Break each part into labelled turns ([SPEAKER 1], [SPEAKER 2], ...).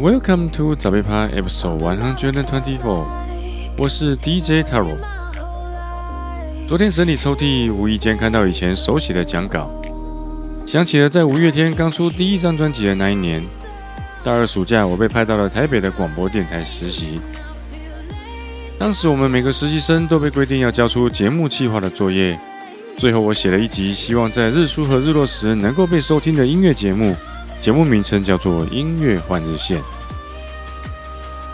[SPEAKER 1] Welcome to 早被趴 Episode One Hundred and Twenty-Four，我是 DJ Taro。昨天整理抽屉，无意间看到以前手写的讲稿，想起了在五月天刚出第一张专辑的那一年，大二暑假我被派到了台北的广播电台实习。当时我们每个实习生都被规定要交出节目计划的作业，最后我写了一集希望在日出和日落时能够被收听的音乐节目，节目名称叫做《音乐换日线》。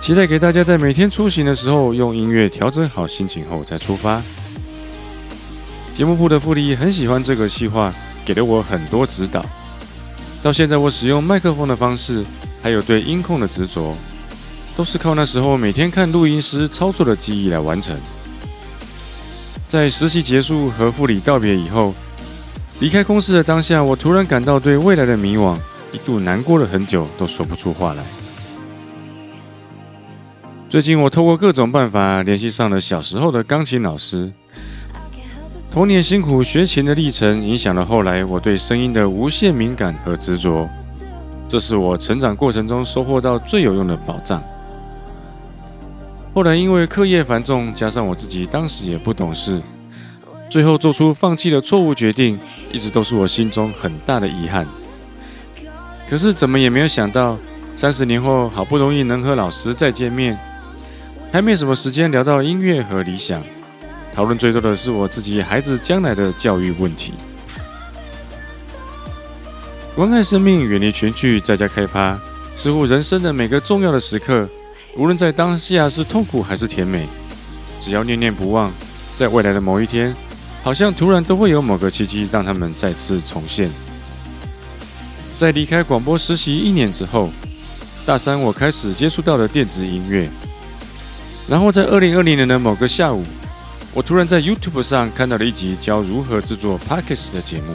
[SPEAKER 1] 期待给大家在每天出行的时候，用音乐调整好心情后再出发。节目部的副理很喜欢这个计划，给了我很多指导。到现在，我使用麦克风的方式，还有对音控的执着，都是靠那时候每天看录音师操作的记忆来完成。在实习结束和副理道别以后，离开公司的当下，我突然感到对未来的迷惘，一度难过了很久，都说不出话来。最近，我透过各种办法联系上了小时候的钢琴老师。童年辛苦学琴的历程，影响了后来我对声音的无限敏感和执着。这是我成长过程中收获到最有用的宝藏。后来因为课业繁重，加上我自己当时也不懂事，最后做出放弃的错误决定，一直都是我心中很大的遗憾。可是怎么也没有想到，三十年后好不容易能和老师再见面，还没什么时间聊到音乐和理想，讨论最多的是我自己孩子将来的教育问题。关爱生命，远离群聚，在家开趴，似乎人生的每个重要的时刻，无论在当下是痛苦还是甜美，只要念念不忘，在未来的某一天，好像突然都会有某个契机让他们再次重现。在离开广播实习一年之后，大三我开始接触到了电子音乐，然后在二零二零年的某个下午，我突然在 YouTube 上看到了一集教如何制作 Podcast 的节目。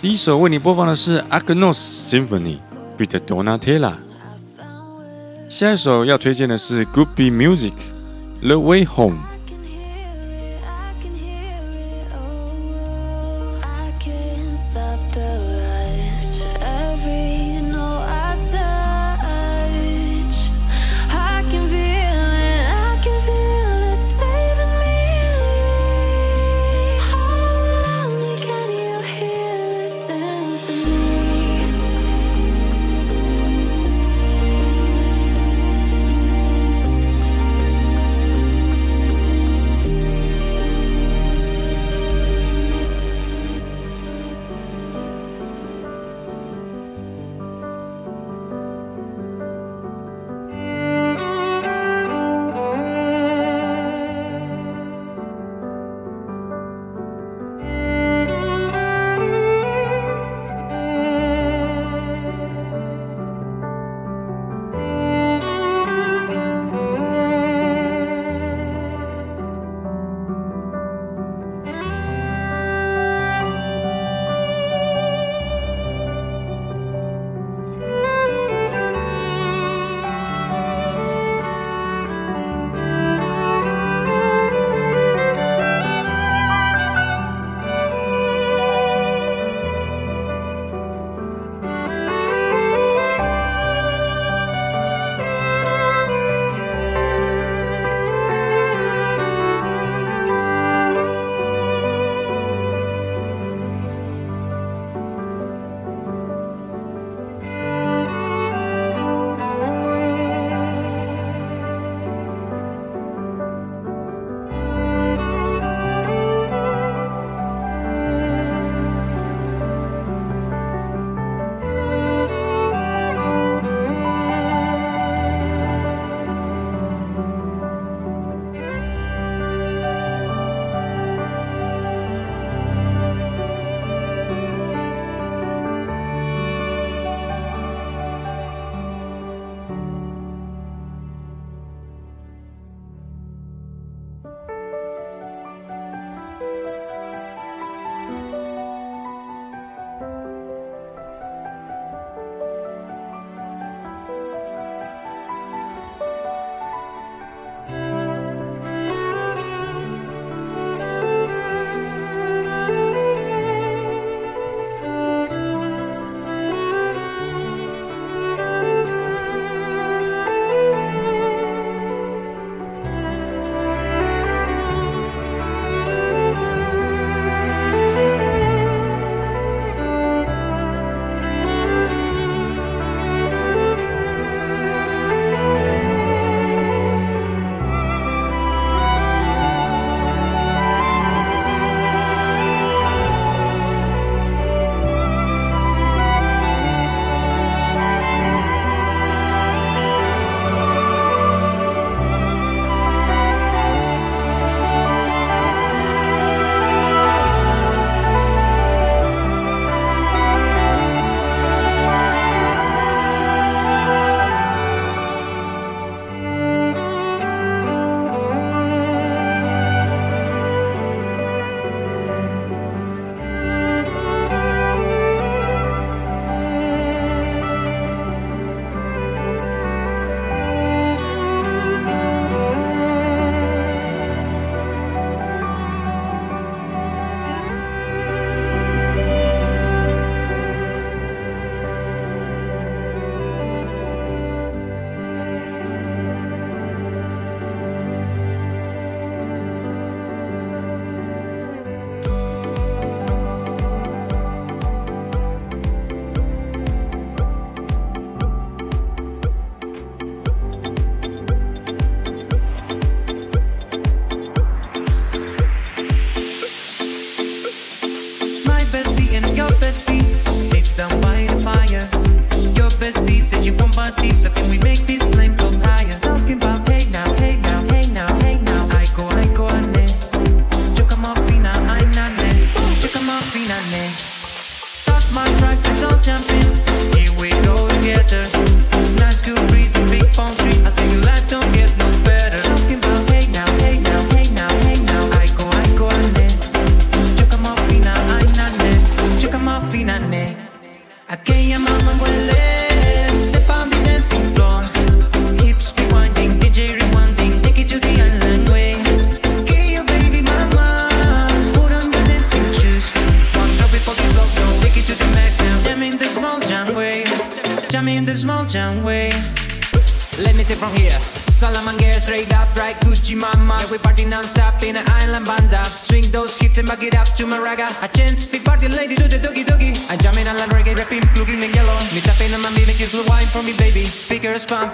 [SPEAKER 1] 第一首为你播放的是 Agnos Symphony with Donatella，下一首要推荐的是 Good Be Music The Way Home。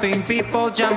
[SPEAKER 2] Pumping, people jumping.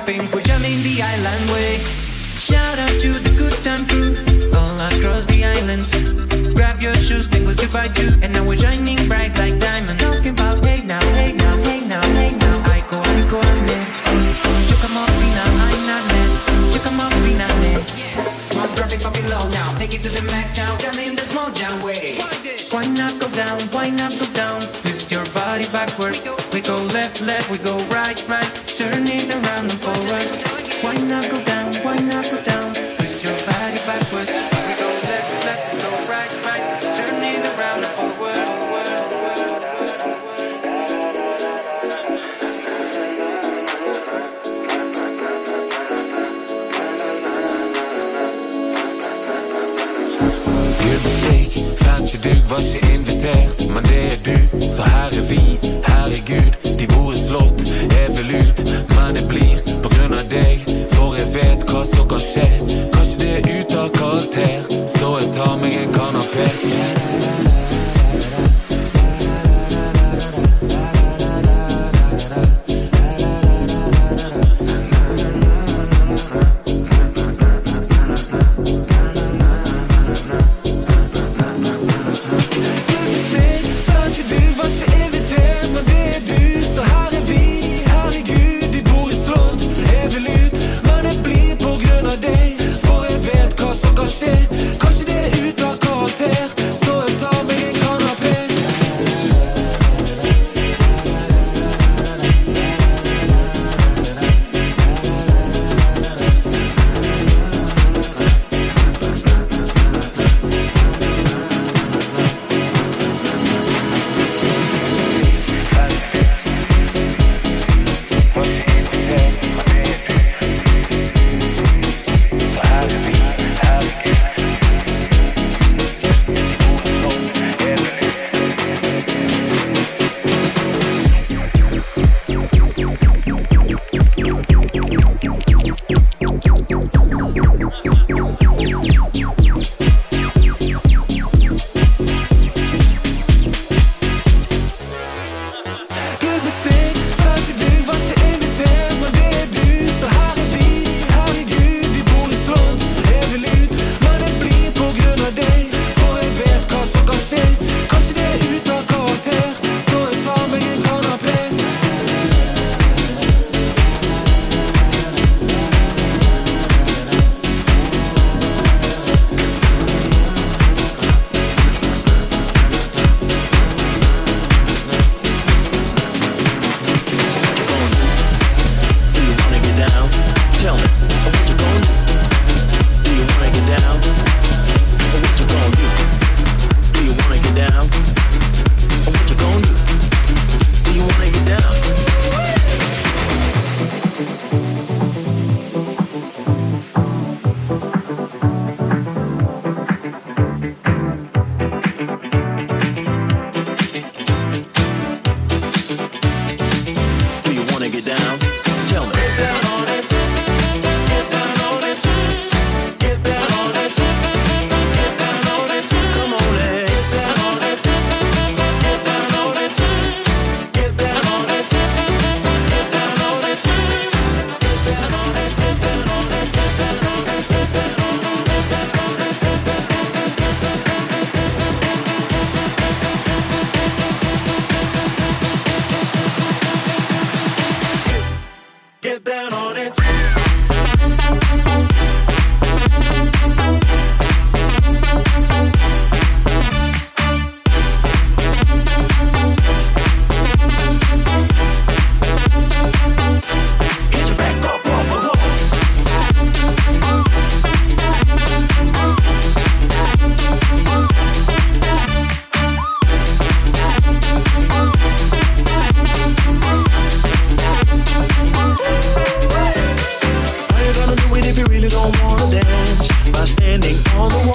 [SPEAKER 2] on the
[SPEAKER 3] wall.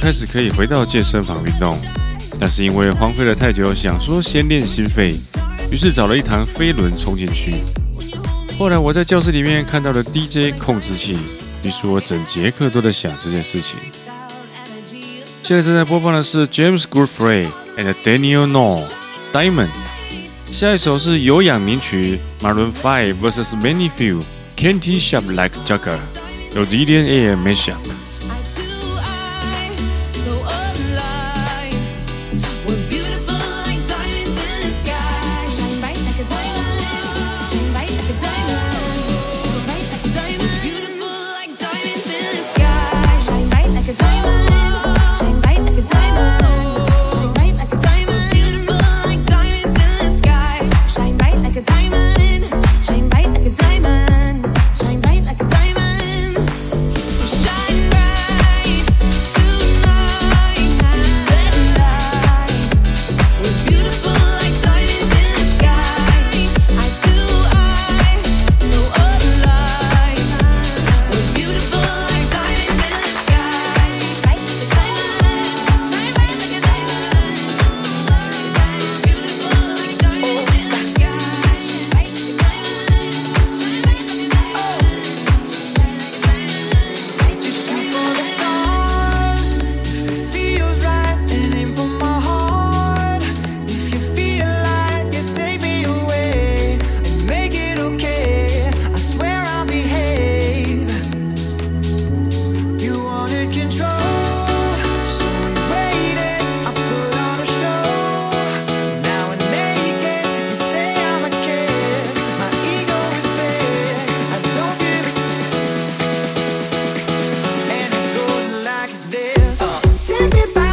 [SPEAKER 1] 开始可以回到健身房运动，但是因为荒废了太久，想说先练心肺，于是找了一堂飞轮冲进去。后来我在教室里面看到了 DJ 控制器，于是我整节课都在想这件事情。现在正在播放的是 James g o o d f r e y and Daniel n o r Diamond。下一首是有氧名曲 Maroon Five vs Many Few Can't Shop Like Jagger，
[SPEAKER 4] 有 d d n a m e s h a
[SPEAKER 2] everybody.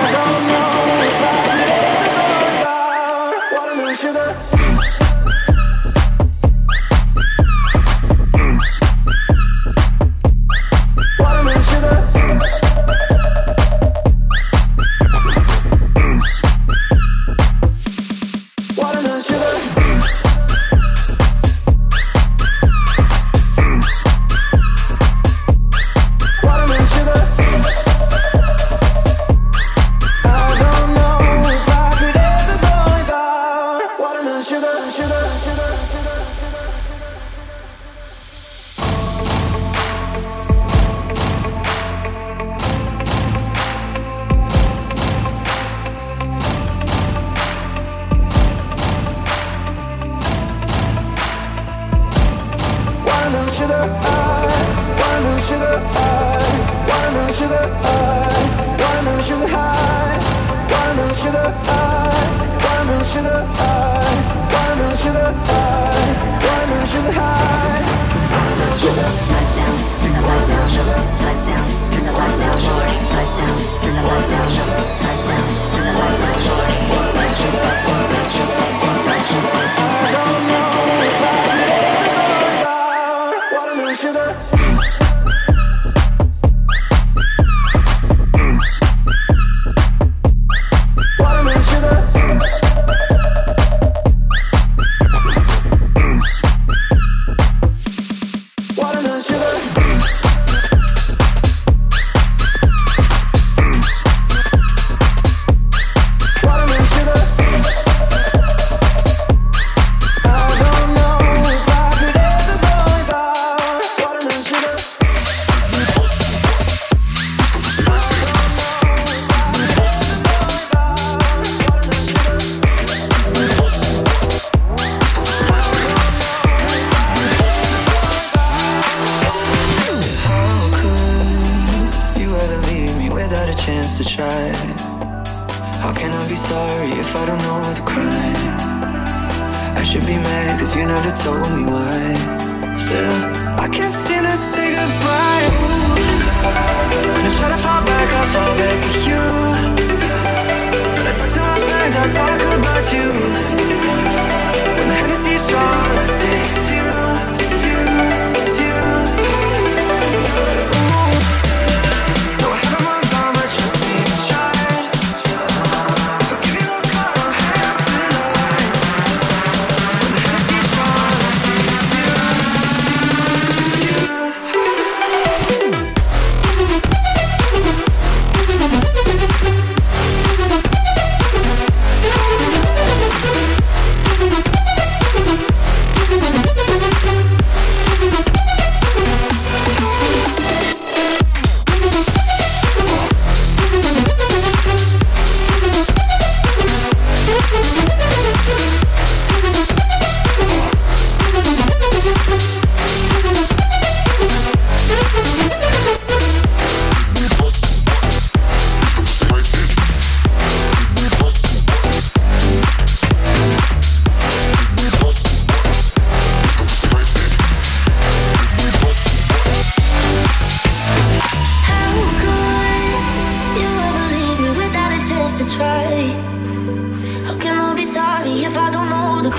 [SPEAKER 2] I don't know. I don't know
[SPEAKER 5] if I you
[SPEAKER 6] never told me why. Still, I can't seem to say goodbye. When I try to fall back, I fall back to you. When I talk to my friends, I talk about you. When the Hennessy's strong, I say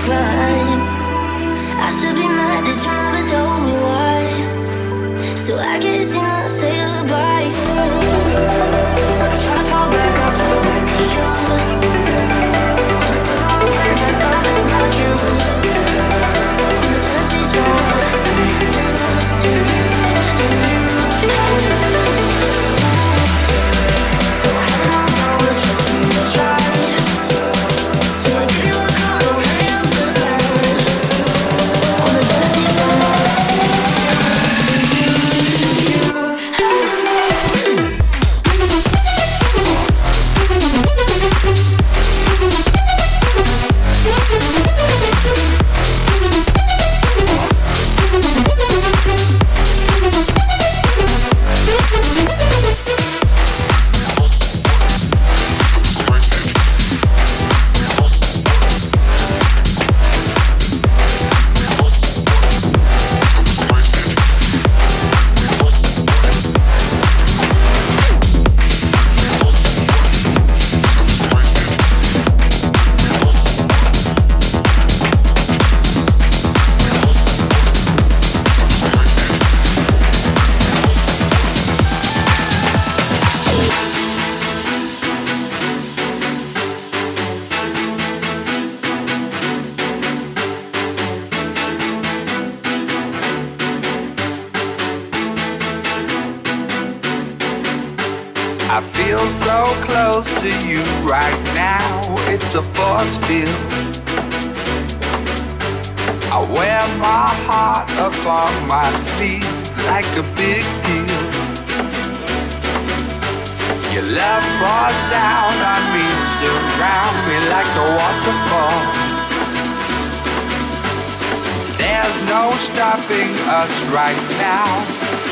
[SPEAKER 7] crime. I should be mad that you never told me why. Still, I guess you must say goodbye.
[SPEAKER 6] I
[SPEAKER 8] feel so close to you right now. It's a force field. I wear my heart upon my sleeve like a big deal. Your love pours down on me, surround me like a waterfall. There's no stopping us right now.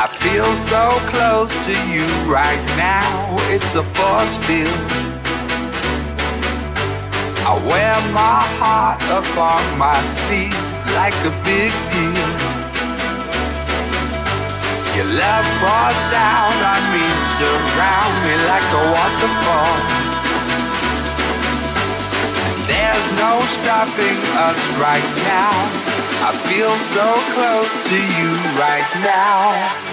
[SPEAKER 8] I feel so close to you right now. It's a force field. I wear my heart upon my sleeve like a big deal. Your love pours down on me, surround me like a waterfall. There's no stopping us right now. I feel so close to you right now.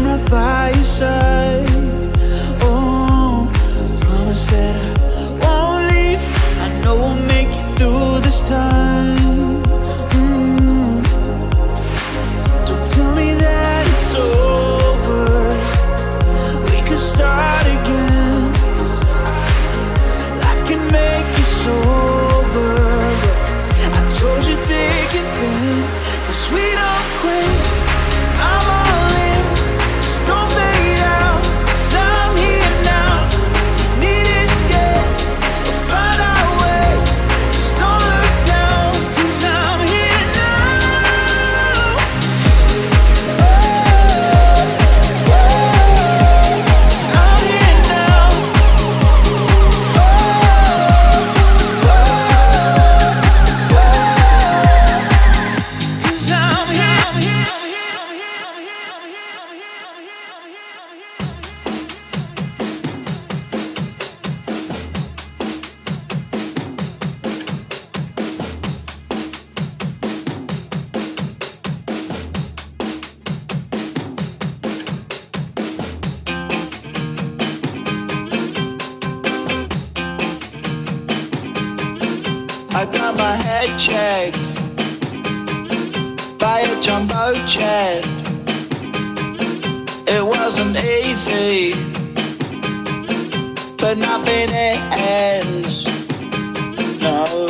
[SPEAKER 9] I'm not by your side. Oh, promise that I won't leave. I know we'll make it through this time. jumbo jet. It wasn't easy, but nothing ends. No.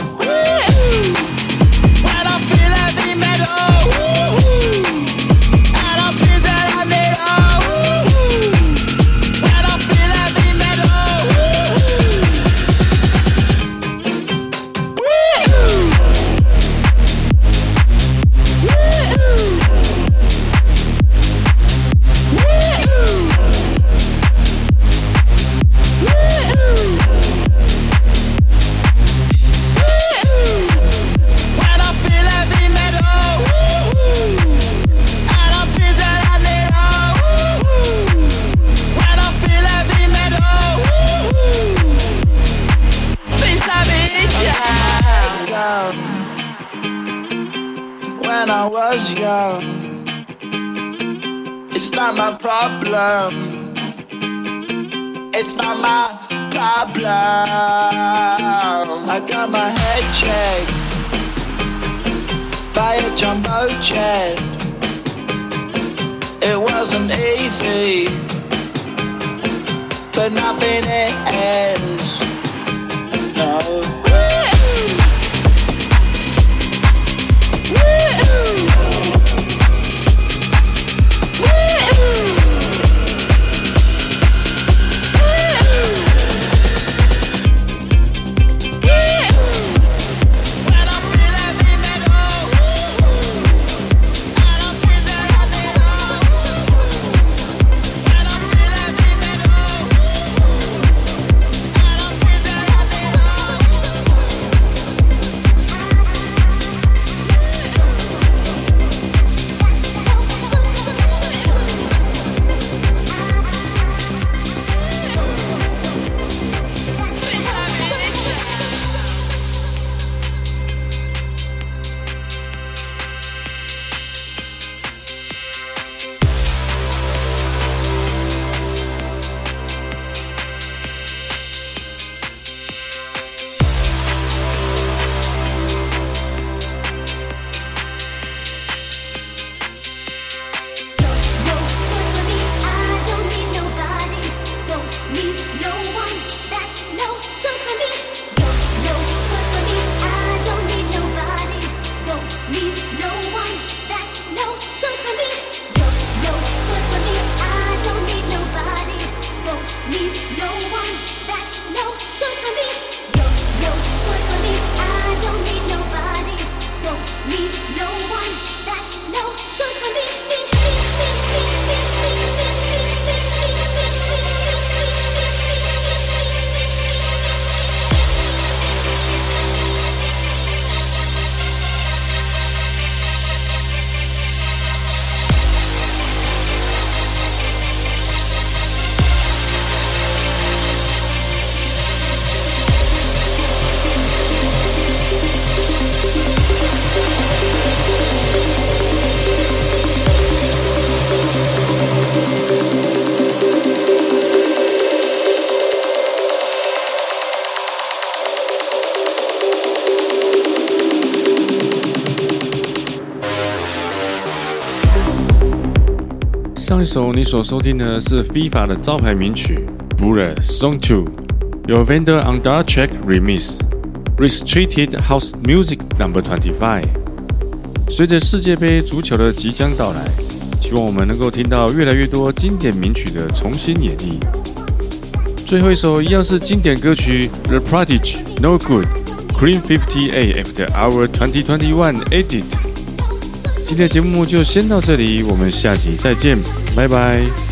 [SPEAKER 9] now my head checked by a jumbo jet. It wasn't easy, but nothing ends. No.
[SPEAKER 1] Woo! Woo! 首你所收听的是 FIFA 的招牌名曲《Buller Song Two》，由 Vander on Dark Track Remix Restricted House Music Number Twenty Five。随着世界杯足球的即将到来，希望我们能够听到越来越多经典名曲的重新演绎。最后一首一样是经典歌曲《The Prodigy No Good Cream 58 After Our 2021 Edit》。今天的节目就先到这里，我们下集再见，拜拜。